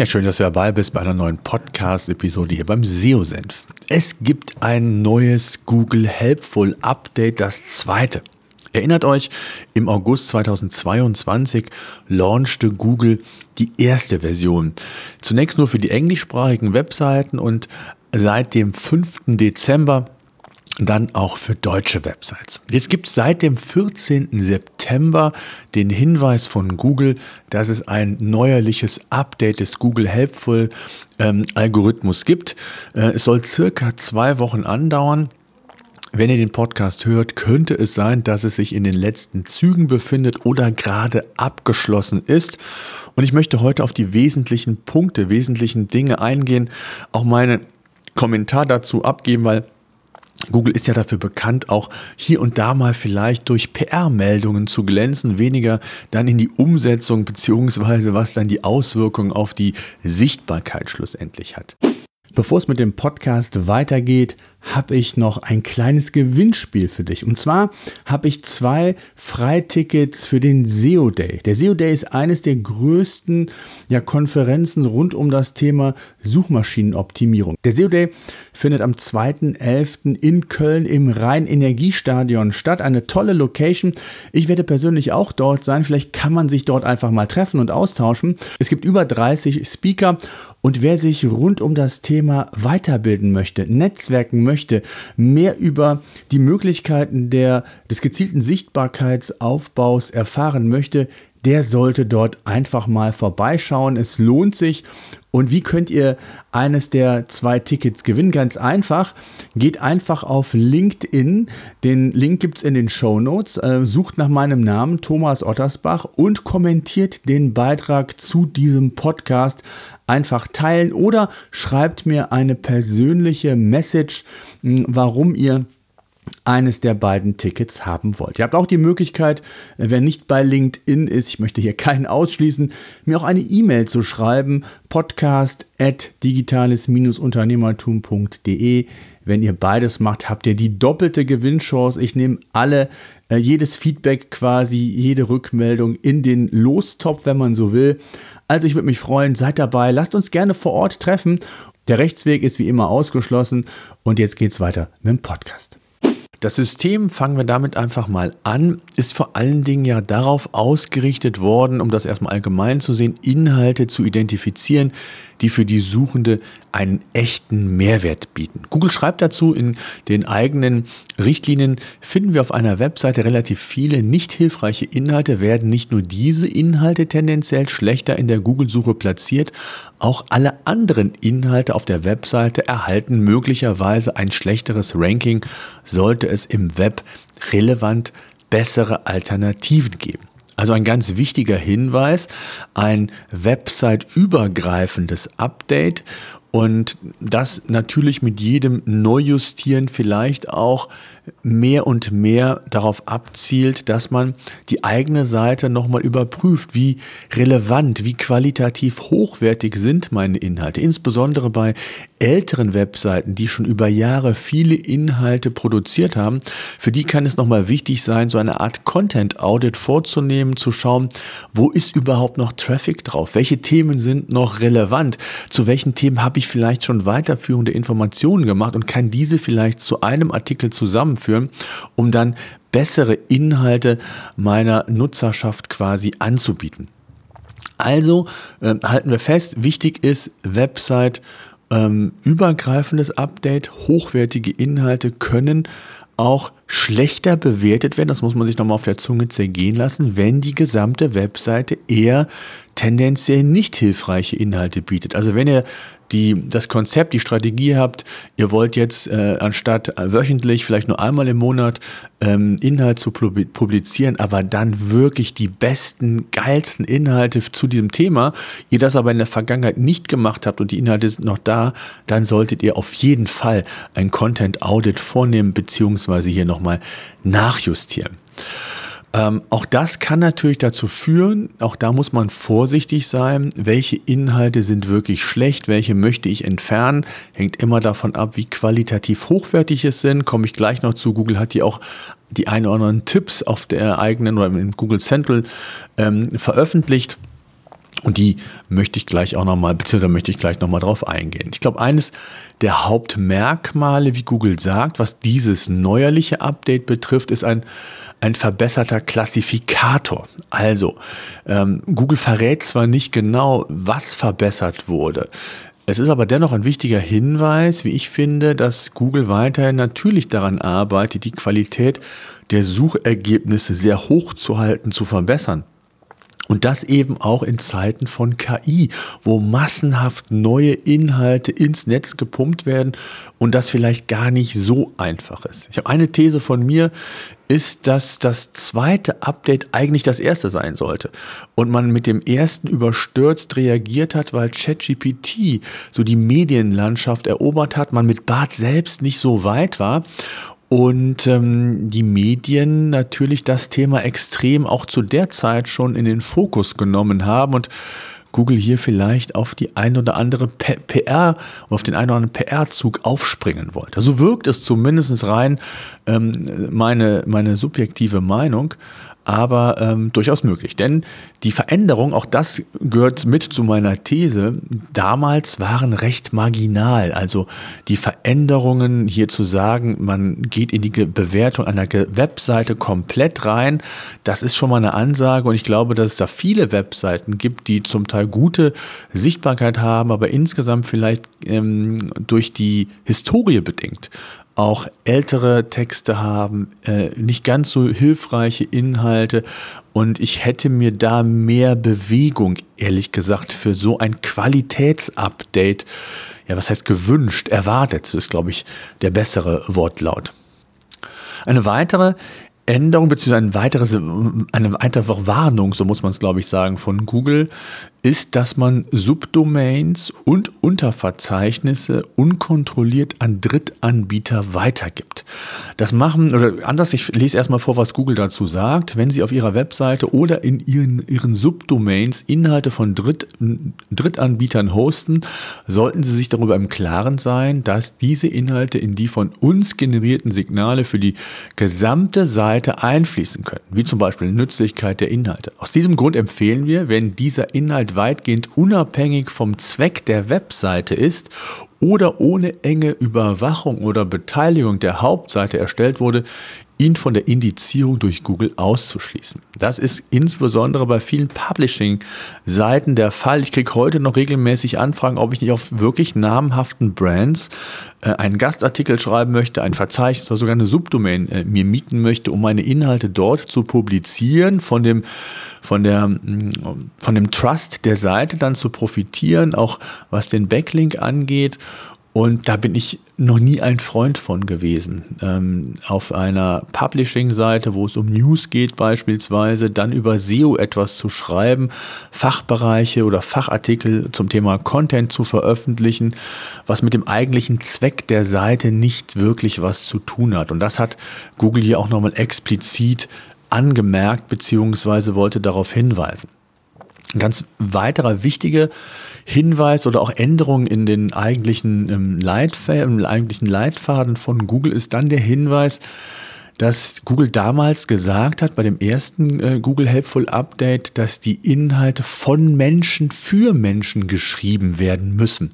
Ja, schön, dass du dabei bist bei einer neuen Podcast-Episode hier beim SEO-Senf. Es gibt ein neues Google Helpful Update, das zweite. Erinnert euch, im August 2022 launchte Google die erste Version. Zunächst nur für die englischsprachigen Webseiten und seit dem 5. Dezember dann auch für deutsche Websites. Jetzt gibt es seit dem 14. September den Hinweis von Google, dass es ein neuerliches Update des Google Helpful ähm, Algorithmus gibt. Äh, es soll circa zwei Wochen andauern. Wenn ihr den Podcast hört, könnte es sein, dass es sich in den letzten Zügen befindet oder gerade abgeschlossen ist. Und ich möchte heute auf die wesentlichen Punkte, wesentlichen Dinge eingehen, auch meinen Kommentar dazu abgeben, weil Google ist ja dafür bekannt, auch hier und da mal vielleicht durch PR-Meldungen zu glänzen, weniger dann in die Umsetzung beziehungsweise was dann die Auswirkungen auf die Sichtbarkeit schlussendlich hat. Bevor es mit dem Podcast weitergeht, habe ich noch ein kleines Gewinnspiel für dich. Und zwar habe ich zwei Freitickets für den SEO Day. Der SEO Day ist eines der größten ja, Konferenzen rund um das Thema Suchmaschinenoptimierung. Der SEO Day findet am 2.11. in Köln im Rhein-Energiestadion statt. Eine tolle Location. Ich werde persönlich auch dort sein. Vielleicht kann man sich dort einfach mal treffen und austauschen. Es gibt über 30 Speaker und wer sich rund um das Thema weiterbilden möchte, netzwerken möchte, mehr über die Möglichkeiten der, des gezielten Sichtbarkeitsaufbaus erfahren möchte, der sollte dort einfach mal vorbeischauen. Es lohnt sich. Und wie könnt ihr eines der zwei Tickets gewinnen? Ganz einfach. Geht einfach auf LinkedIn. Den Link gibt es in den Show Notes. Äh, sucht nach meinem Namen, Thomas Ottersbach, und kommentiert den Beitrag zu diesem Podcast. Einfach teilen oder schreibt mir eine persönliche Message, warum ihr eines der beiden Tickets haben wollt. Ihr habt auch die Möglichkeit, äh, wer nicht bei LinkedIn ist, ich möchte hier keinen ausschließen, mir auch eine E-Mail zu schreiben, podcast at digitales-unternehmertum.de. Wenn ihr beides macht, habt ihr die doppelte Gewinnchance. Ich nehme alle, äh, jedes Feedback quasi, jede Rückmeldung in den Lostopf, wenn man so will. Also ich würde mich freuen, seid dabei, lasst uns gerne vor Ort treffen. Der Rechtsweg ist wie immer ausgeschlossen und jetzt geht's weiter mit dem Podcast. Das System, fangen wir damit einfach mal an, ist vor allen Dingen ja darauf ausgerichtet worden, um das erstmal allgemein zu sehen, Inhalte zu identifizieren, die für die Suchende einen echten Mehrwert bieten. Google schreibt dazu, in den eigenen Richtlinien finden wir auf einer Webseite relativ viele nicht hilfreiche Inhalte, werden nicht nur diese Inhalte tendenziell schlechter in der Google-Suche platziert, auch alle anderen Inhalte auf der Webseite erhalten möglicherweise ein schlechteres Ranking, sollte es im Web relevant bessere Alternativen geben. Also ein ganz wichtiger Hinweis, ein website-übergreifendes Update und das natürlich mit jedem Neujustieren vielleicht auch mehr und mehr darauf abzielt, dass man die eigene Seite nochmal überprüft, wie relevant, wie qualitativ hochwertig sind meine Inhalte. Insbesondere bei älteren Webseiten, die schon über Jahre viele Inhalte produziert haben, für die kann es nochmal wichtig sein, so eine Art Content Audit vorzunehmen, zu schauen, wo ist überhaupt noch Traffic drauf? Welche Themen sind noch relevant? Zu welchen Themen habe ich vielleicht schon weiterführende Informationen gemacht und kann diese vielleicht zu einem Artikel zusammen zusammenführen, um dann bessere Inhalte meiner Nutzerschaft quasi anzubieten. Also äh, halten wir fest, wichtig ist Website ähm, übergreifendes Update, hochwertige Inhalte können auch schlechter bewertet werden, das muss man sich nochmal auf der Zunge zergehen lassen, wenn die gesamte Webseite eher tendenziell nicht hilfreiche Inhalte bietet. Also wenn ihr die, das Konzept, die Strategie habt, ihr wollt jetzt äh, anstatt wöchentlich, vielleicht nur einmal im Monat ähm, Inhalt zu publizieren, aber dann wirklich die besten, geilsten Inhalte zu diesem Thema, ihr das aber in der Vergangenheit nicht gemacht habt und die Inhalte sind noch da, dann solltet ihr auf jeden Fall ein Content Audit vornehmen, beziehungsweise hier nochmal nachjustieren. Ähm, auch das kann natürlich dazu führen, auch da muss man vorsichtig sein, welche Inhalte sind wirklich schlecht, welche möchte ich entfernen, hängt immer davon ab, wie qualitativ hochwertig es sind, komme ich gleich noch zu. Google hat hier auch die ein oder anderen Tipps auf der eigenen oder im Google Central ähm, veröffentlicht. Und die möchte ich gleich auch nochmal, beziehungsweise möchte ich gleich nochmal drauf eingehen. Ich glaube, eines der Hauptmerkmale, wie Google sagt, was dieses neuerliche Update betrifft, ist ein, ein verbesserter Klassifikator. Also, ähm, Google verrät zwar nicht genau, was verbessert wurde. Es ist aber dennoch ein wichtiger Hinweis, wie ich finde, dass Google weiterhin natürlich daran arbeitet, die Qualität der Suchergebnisse sehr hoch zu halten, zu verbessern. Und das eben auch in Zeiten von KI, wo massenhaft neue Inhalte ins Netz gepumpt werden und das vielleicht gar nicht so einfach ist. Ich habe eine These von mir, ist, dass das zweite Update eigentlich das erste sein sollte. Und man mit dem ersten überstürzt reagiert hat, weil ChatGPT so die Medienlandschaft erobert hat, man mit Bart selbst nicht so weit war und ähm, die Medien natürlich das Thema extrem auch zu der Zeit schon in den Fokus genommen haben und Google hier vielleicht auf die ein oder andere PR, auf den einen oder anderen PR-Zug aufspringen wollte. So wirkt es zumindest rein ähm, meine, meine subjektive Meinung aber ähm, durchaus möglich. Denn die Veränderung, auch das gehört mit zu meiner These, damals waren recht marginal. Also die Veränderungen hier zu sagen, man geht in die Bewertung einer Webseite komplett rein, das ist schon mal eine Ansage und ich glaube, dass es da viele Webseiten gibt, die zum Teil gute Sichtbarkeit haben, aber insgesamt vielleicht ähm, durch die Historie bedingt auch ältere Texte haben, äh, nicht ganz so hilfreiche Inhalte. Und ich hätte mir da mehr Bewegung, ehrlich gesagt, für so ein Qualitätsupdate, ja, was heißt gewünscht, erwartet, das ist, glaube ich, der bessere Wortlaut. Eine weitere Änderung beziehungsweise ein eine weitere Warnung, so muss man es glaube ich sagen, von Google ist, dass man Subdomains und Unterverzeichnisse unkontrolliert an Drittanbieter weitergibt. Das machen, oder anders, ich lese erstmal vor, was Google dazu sagt. Wenn Sie auf Ihrer Webseite oder in Ihren, Ihren Subdomains Inhalte von Dritt, Drittanbietern hosten, sollten Sie sich darüber im Klaren sein, dass diese Inhalte in die von uns generierten Signale für die gesamte Seite einfließen können, wie zum Beispiel Nützlichkeit der Inhalte. Aus diesem Grund empfehlen wir, wenn dieser Inhalt weitgehend unabhängig vom Zweck der Webseite ist oder ohne enge Überwachung oder Beteiligung der Hauptseite erstellt wurde, ihn von der Indizierung durch Google auszuschließen. Das ist insbesondere bei vielen Publishing-Seiten der Fall. Ich kriege heute noch regelmäßig Anfragen, ob ich nicht auf wirklich namhaften Brands äh, einen Gastartikel schreiben möchte, ein Verzeichnis oder sogar eine Subdomain äh, mir mieten möchte, um meine Inhalte dort zu publizieren, von dem, von, der, mm, von dem Trust der Seite dann zu profitieren, auch was den Backlink angeht. Und da bin ich noch nie ein Freund von gewesen. Ähm, auf einer Publishing-Seite, wo es um News geht beispielsweise, dann über SEO etwas zu schreiben, Fachbereiche oder Fachartikel zum Thema Content zu veröffentlichen, was mit dem eigentlichen Zweck der Seite nicht wirklich was zu tun hat. Und das hat Google hier auch nochmal explizit angemerkt bzw. wollte darauf hinweisen. Ein ganz weiterer wichtiger Hinweis oder auch Änderung in den eigentlichen, ähm, im eigentlichen Leitfaden von Google ist dann der Hinweis, dass Google damals gesagt hat, bei dem ersten äh, Google Helpful Update, dass die Inhalte von Menschen für Menschen geschrieben werden müssen.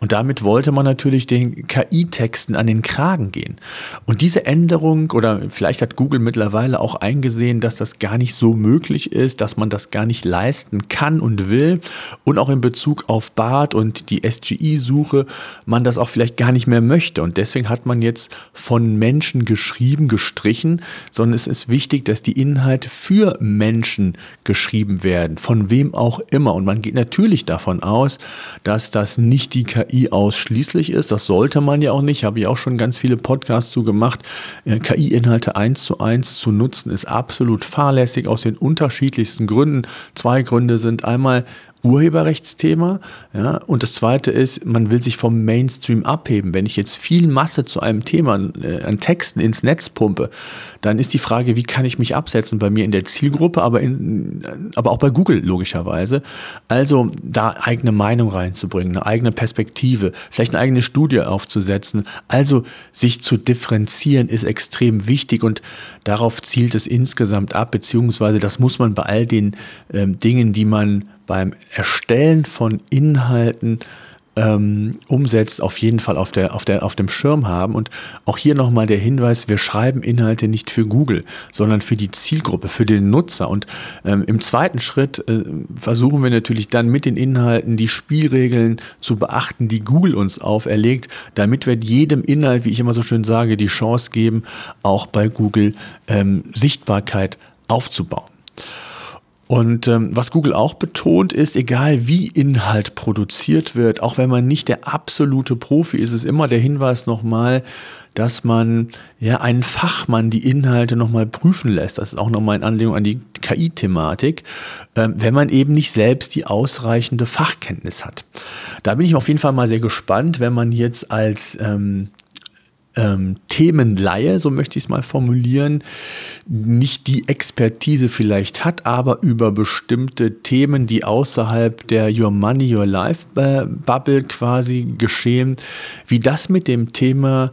Und damit wollte man natürlich den KI-Texten an den Kragen gehen. Und diese Änderung, oder vielleicht hat Google mittlerweile auch eingesehen, dass das gar nicht so möglich ist, dass man das gar nicht leisten kann und will. Und auch in Bezug auf BART und die SGI-Suche, man das auch vielleicht gar nicht mehr möchte. Und deswegen hat man jetzt von Menschen geschrieben, gestaltet, gestrichen, sondern es ist wichtig, dass die Inhalte für Menschen geschrieben werden, von wem auch immer. Und man geht natürlich davon aus, dass das nicht die KI ausschließlich ist. Das sollte man ja auch nicht. Habe ich auch schon ganz viele Podcasts zu gemacht. Äh, KI-Inhalte eins zu eins zu nutzen ist absolut fahrlässig aus den unterschiedlichsten Gründen. Zwei Gründe sind einmal, Urheberrechtsthema. Ja, und das zweite ist, man will sich vom Mainstream abheben. Wenn ich jetzt viel Masse zu einem Thema äh, an Texten ins Netz pumpe, dann ist die Frage, wie kann ich mich absetzen bei mir in der Zielgruppe, aber, in, aber auch bei Google logischerweise. Also da eigene Meinung reinzubringen, eine eigene Perspektive, vielleicht eine eigene Studie aufzusetzen. Also sich zu differenzieren ist extrem wichtig und darauf zielt es insgesamt ab, beziehungsweise das muss man bei all den ähm, Dingen, die man beim Erstellen von Inhalten ähm, umsetzt, auf jeden Fall auf, der, auf, der, auf dem Schirm haben. Und auch hier nochmal der Hinweis, wir schreiben Inhalte nicht für Google, sondern für die Zielgruppe, für den Nutzer. Und ähm, im zweiten Schritt äh, versuchen wir natürlich dann mit den Inhalten die Spielregeln zu beachten, die Google uns auferlegt, damit wir jedem Inhalt, wie ich immer so schön sage, die Chance geben, auch bei Google ähm, Sichtbarkeit aufzubauen. Und ähm, was Google auch betont ist, egal wie Inhalt produziert wird, auch wenn man nicht der absolute Profi ist, ist immer der Hinweis nochmal, dass man ja einen Fachmann die Inhalte nochmal prüfen lässt. Das ist auch nochmal in Anlehnung an die KI-Thematik, ähm, wenn man eben nicht selbst die ausreichende Fachkenntnis hat. Da bin ich auf jeden Fall mal sehr gespannt, wenn man jetzt als ähm, ähm, Themenleihe, so möchte ich es mal formulieren, nicht die Expertise vielleicht hat, aber über bestimmte Themen, die außerhalb der Your Money, Your Life äh, Bubble quasi geschehen, wie das mit dem Thema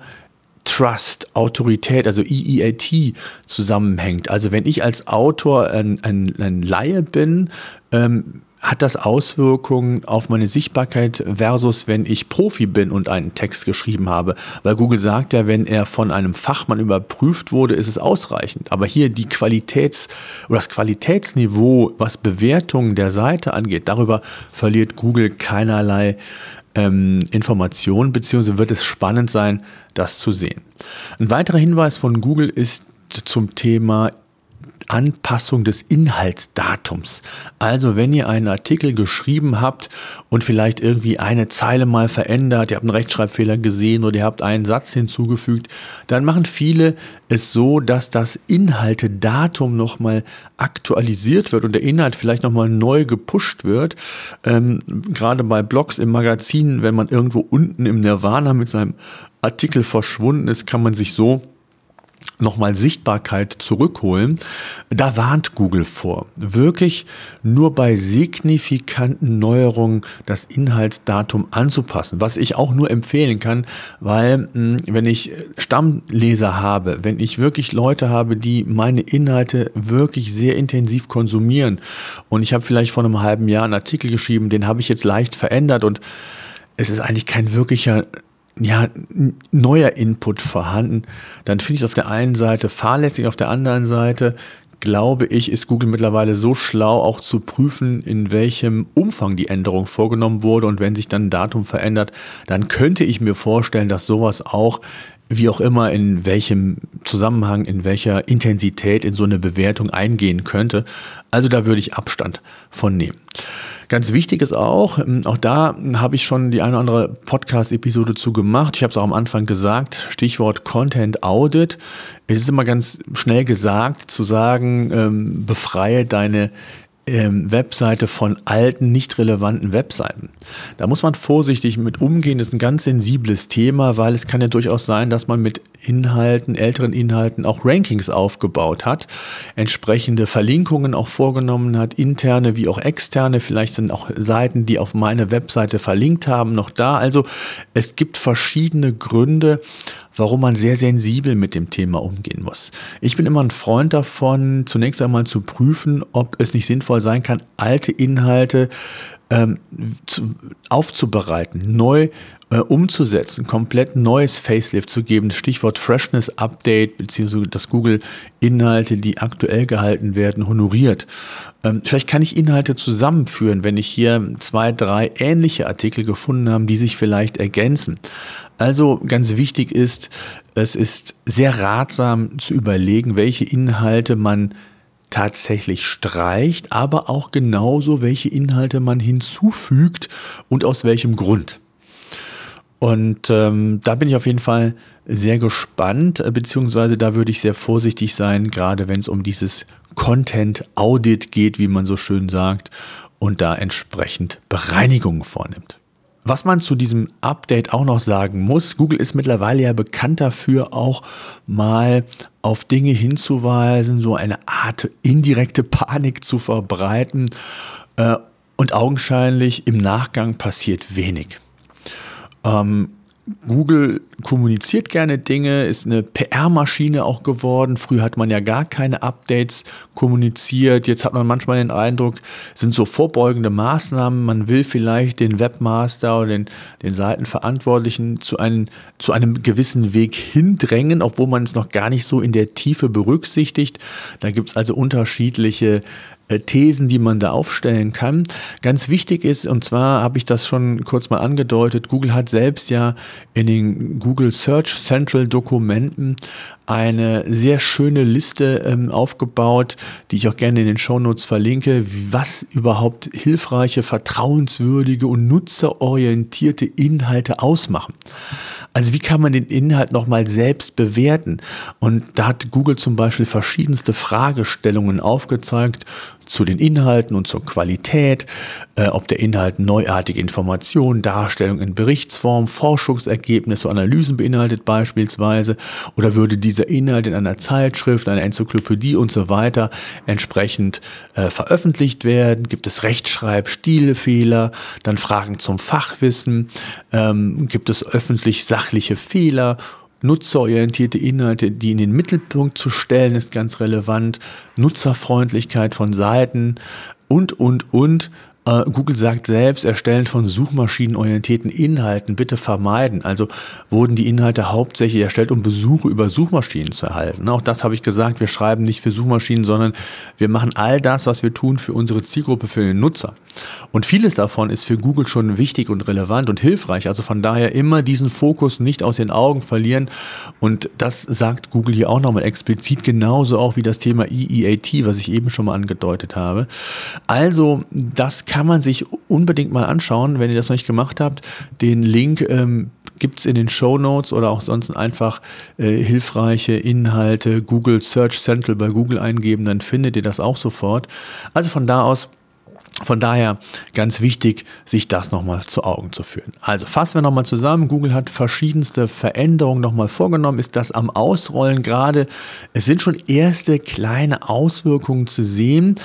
Trust, Autorität, also EEAT zusammenhängt. Also wenn ich als Autor ein, ein, ein Laie bin, ähm, hat das Auswirkungen auf meine Sichtbarkeit versus wenn ich Profi bin und einen Text geschrieben habe? Weil Google sagt ja, wenn er von einem Fachmann überprüft wurde, ist es ausreichend. Aber hier die Qualitäts- oder das Qualitätsniveau, was Bewertungen der Seite angeht, darüber verliert Google keinerlei ähm, Informationen, beziehungsweise wird es spannend sein, das zu sehen. Ein weiterer Hinweis von Google ist zum Thema Anpassung des Inhaltsdatums. Also wenn ihr einen Artikel geschrieben habt und vielleicht irgendwie eine Zeile mal verändert, ihr habt einen Rechtschreibfehler gesehen oder ihr habt einen Satz hinzugefügt, dann machen viele es so, dass das Inhaltedatum nochmal aktualisiert wird und der Inhalt vielleicht nochmal neu gepusht wird. Ähm, gerade bei Blogs im Magazin, wenn man irgendwo unten im Nirvana mit seinem Artikel verschwunden ist, kann man sich so nochmal Sichtbarkeit zurückholen, da warnt Google vor, wirklich nur bei signifikanten Neuerungen das Inhaltsdatum anzupassen, was ich auch nur empfehlen kann, weil hm, wenn ich Stammleser habe, wenn ich wirklich Leute habe, die meine Inhalte wirklich sehr intensiv konsumieren und ich habe vielleicht vor einem halben Jahr einen Artikel geschrieben, den habe ich jetzt leicht verändert und es ist eigentlich kein wirklicher ja, neuer Input vorhanden, dann finde ich es auf der einen Seite fahrlässig, auf der anderen Seite glaube ich, ist Google mittlerweile so schlau, auch zu prüfen, in welchem Umfang die Änderung vorgenommen wurde. Und wenn sich dann ein Datum verändert, dann könnte ich mir vorstellen, dass sowas auch wie auch immer, in welchem Zusammenhang, in welcher Intensität in so eine Bewertung eingehen könnte. Also da würde ich Abstand von nehmen. Ganz wichtig ist auch, ähm, auch da habe ich schon die eine oder andere Podcast-Episode zu gemacht. Ich habe es auch am Anfang gesagt, Stichwort Content Audit. Es ist immer ganz schnell gesagt, zu sagen, ähm, befreie deine ähm, Webseite von alten, nicht relevanten Webseiten. Da muss man vorsichtig mit umgehen. Das ist ein ganz sensibles Thema, weil es kann ja durchaus sein, dass man mit Inhalten, älteren Inhalten auch Rankings aufgebaut hat, entsprechende Verlinkungen auch vorgenommen hat, interne wie auch externe. Vielleicht sind auch Seiten, die auf meine Webseite verlinkt haben, noch da. Also es gibt verschiedene Gründe, warum man sehr sensibel mit dem Thema umgehen muss. Ich bin immer ein Freund davon, zunächst einmal zu prüfen, ob es nicht sinnvoll sein kann, alte Inhalte ähm, zu, aufzubereiten, neu äh, umzusetzen, komplett neues Facelift zu geben, Stichwort Freshness Update, beziehungsweise dass Google Inhalte, die aktuell gehalten werden, honoriert. Ähm, vielleicht kann ich Inhalte zusammenführen, wenn ich hier zwei, drei ähnliche Artikel gefunden habe, die sich vielleicht ergänzen. Also ganz wichtig ist, es ist sehr ratsam zu überlegen, welche Inhalte man tatsächlich streicht, aber auch genauso, welche Inhalte man hinzufügt und aus welchem Grund. Und ähm, da bin ich auf jeden Fall sehr gespannt, äh, beziehungsweise da würde ich sehr vorsichtig sein, gerade wenn es um dieses Content Audit geht, wie man so schön sagt, und da entsprechend Bereinigungen vornimmt. Was man zu diesem Update auch noch sagen muss, Google ist mittlerweile ja bekannt dafür, auch mal auf Dinge hinzuweisen, so eine Art indirekte Panik zu verbreiten. Äh, und augenscheinlich im Nachgang passiert wenig. Google kommuniziert gerne Dinge, ist eine PR-Maschine auch geworden. Früher hat man ja gar keine Updates kommuniziert. Jetzt hat man manchmal den Eindruck, sind so vorbeugende Maßnahmen. Man will vielleicht den Webmaster oder den, den Seitenverantwortlichen zu einem, zu einem gewissen Weg hindrängen, obwohl man es noch gar nicht so in der Tiefe berücksichtigt. Da gibt es also unterschiedliche Thesen, die man da aufstellen kann. Ganz wichtig ist, und zwar habe ich das schon kurz mal angedeutet, Google hat selbst ja in den Google Search Central Dokumenten eine sehr schöne Liste ähm, aufgebaut, die ich auch gerne in den Shownotes verlinke, was überhaupt hilfreiche, vertrauenswürdige und nutzerorientierte Inhalte ausmachen. Also wie kann man den Inhalt nochmal selbst bewerten? Und da hat Google zum Beispiel verschiedenste Fragestellungen aufgezeigt zu den Inhalten und zur Qualität, äh, ob der Inhalt neuartige Informationen, Darstellung in Berichtsform, Forschungsergebnisse, Analysen beinhaltet beispielsweise, oder würde dieser Inhalt in einer Zeitschrift, einer Enzyklopädie und so weiter entsprechend äh, veröffentlicht werden? Gibt es Rechtschreib, Stilfehler, dann Fragen zum Fachwissen, ähm, gibt es öffentlich sachliche Fehler nutzerorientierte Inhalte, die in den Mittelpunkt zu stellen, ist ganz relevant. Nutzerfreundlichkeit von Seiten und, und, und. Äh, Google sagt selbst, Erstellen von suchmaschinenorientierten Inhalten bitte vermeiden. Also wurden die Inhalte hauptsächlich erstellt, um Besuche über Suchmaschinen zu erhalten. Auch das habe ich gesagt, wir schreiben nicht für Suchmaschinen, sondern wir machen all das, was wir tun, für unsere Zielgruppe, für den Nutzer. Und vieles davon ist für Google schon wichtig und relevant und hilfreich. Also von daher immer diesen Fokus nicht aus den Augen verlieren. Und das sagt Google hier auch nochmal explizit, genauso auch wie das Thema EEAT, was ich eben schon mal angedeutet habe. Also das kann man sich unbedingt mal anschauen, wenn ihr das noch nicht gemacht habt. Den Link ähm, gibt es in den Show Notes oder auch sonst einfach äh, hilfreiche Inhalte Google Search Central bei Google eingeben, dann findet ihr das auch sofort. Also von da aus von daher ganz wichtig, sich das nochmal zu Augen zu führen. Also fassen wir nochmal zusammen. Google hat verschiedenste Veränderungen nochmal vorgenommen, ist das am Ausrollen gerade. Es sind schon erste kleine Auswirkungen zu sehen,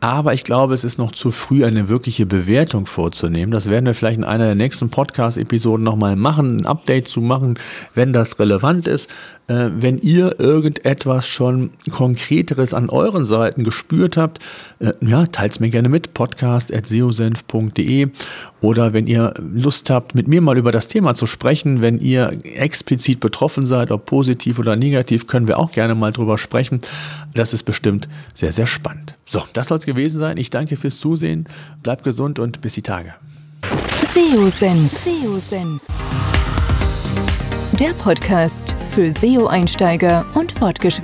aber ich glaube, es ist noch zu früh, eine wirkliche Bewertung vorzunehmen. Das werden wir vielleicht in einer der nächsten Podcast-Episoden nochmal machen, ein Update zu machen, wenn das relevant ist. Äh, wenn ihr irgendetwas schon Konkreteres an euren Seiten gespürt habt, äh, ja, teilt es mir gerne mit. podcast.seosenf.de oder wenn ihr Lust habt, mit mir mal über das Thema zu sprechen, wenn ihr explizit betroffen seid, ob positiv oder negativ, können wir auch gerne mal drüber sprechen. Das ist bestimmt sehr, sehr spannend. So, das soll es gewesen sein. Ich danke fürs Zusehen. Bleibt gesund und bis die Tage. SEO-Senf. Der Podcast für SEO-Einsteiger und Fortgeschrittene.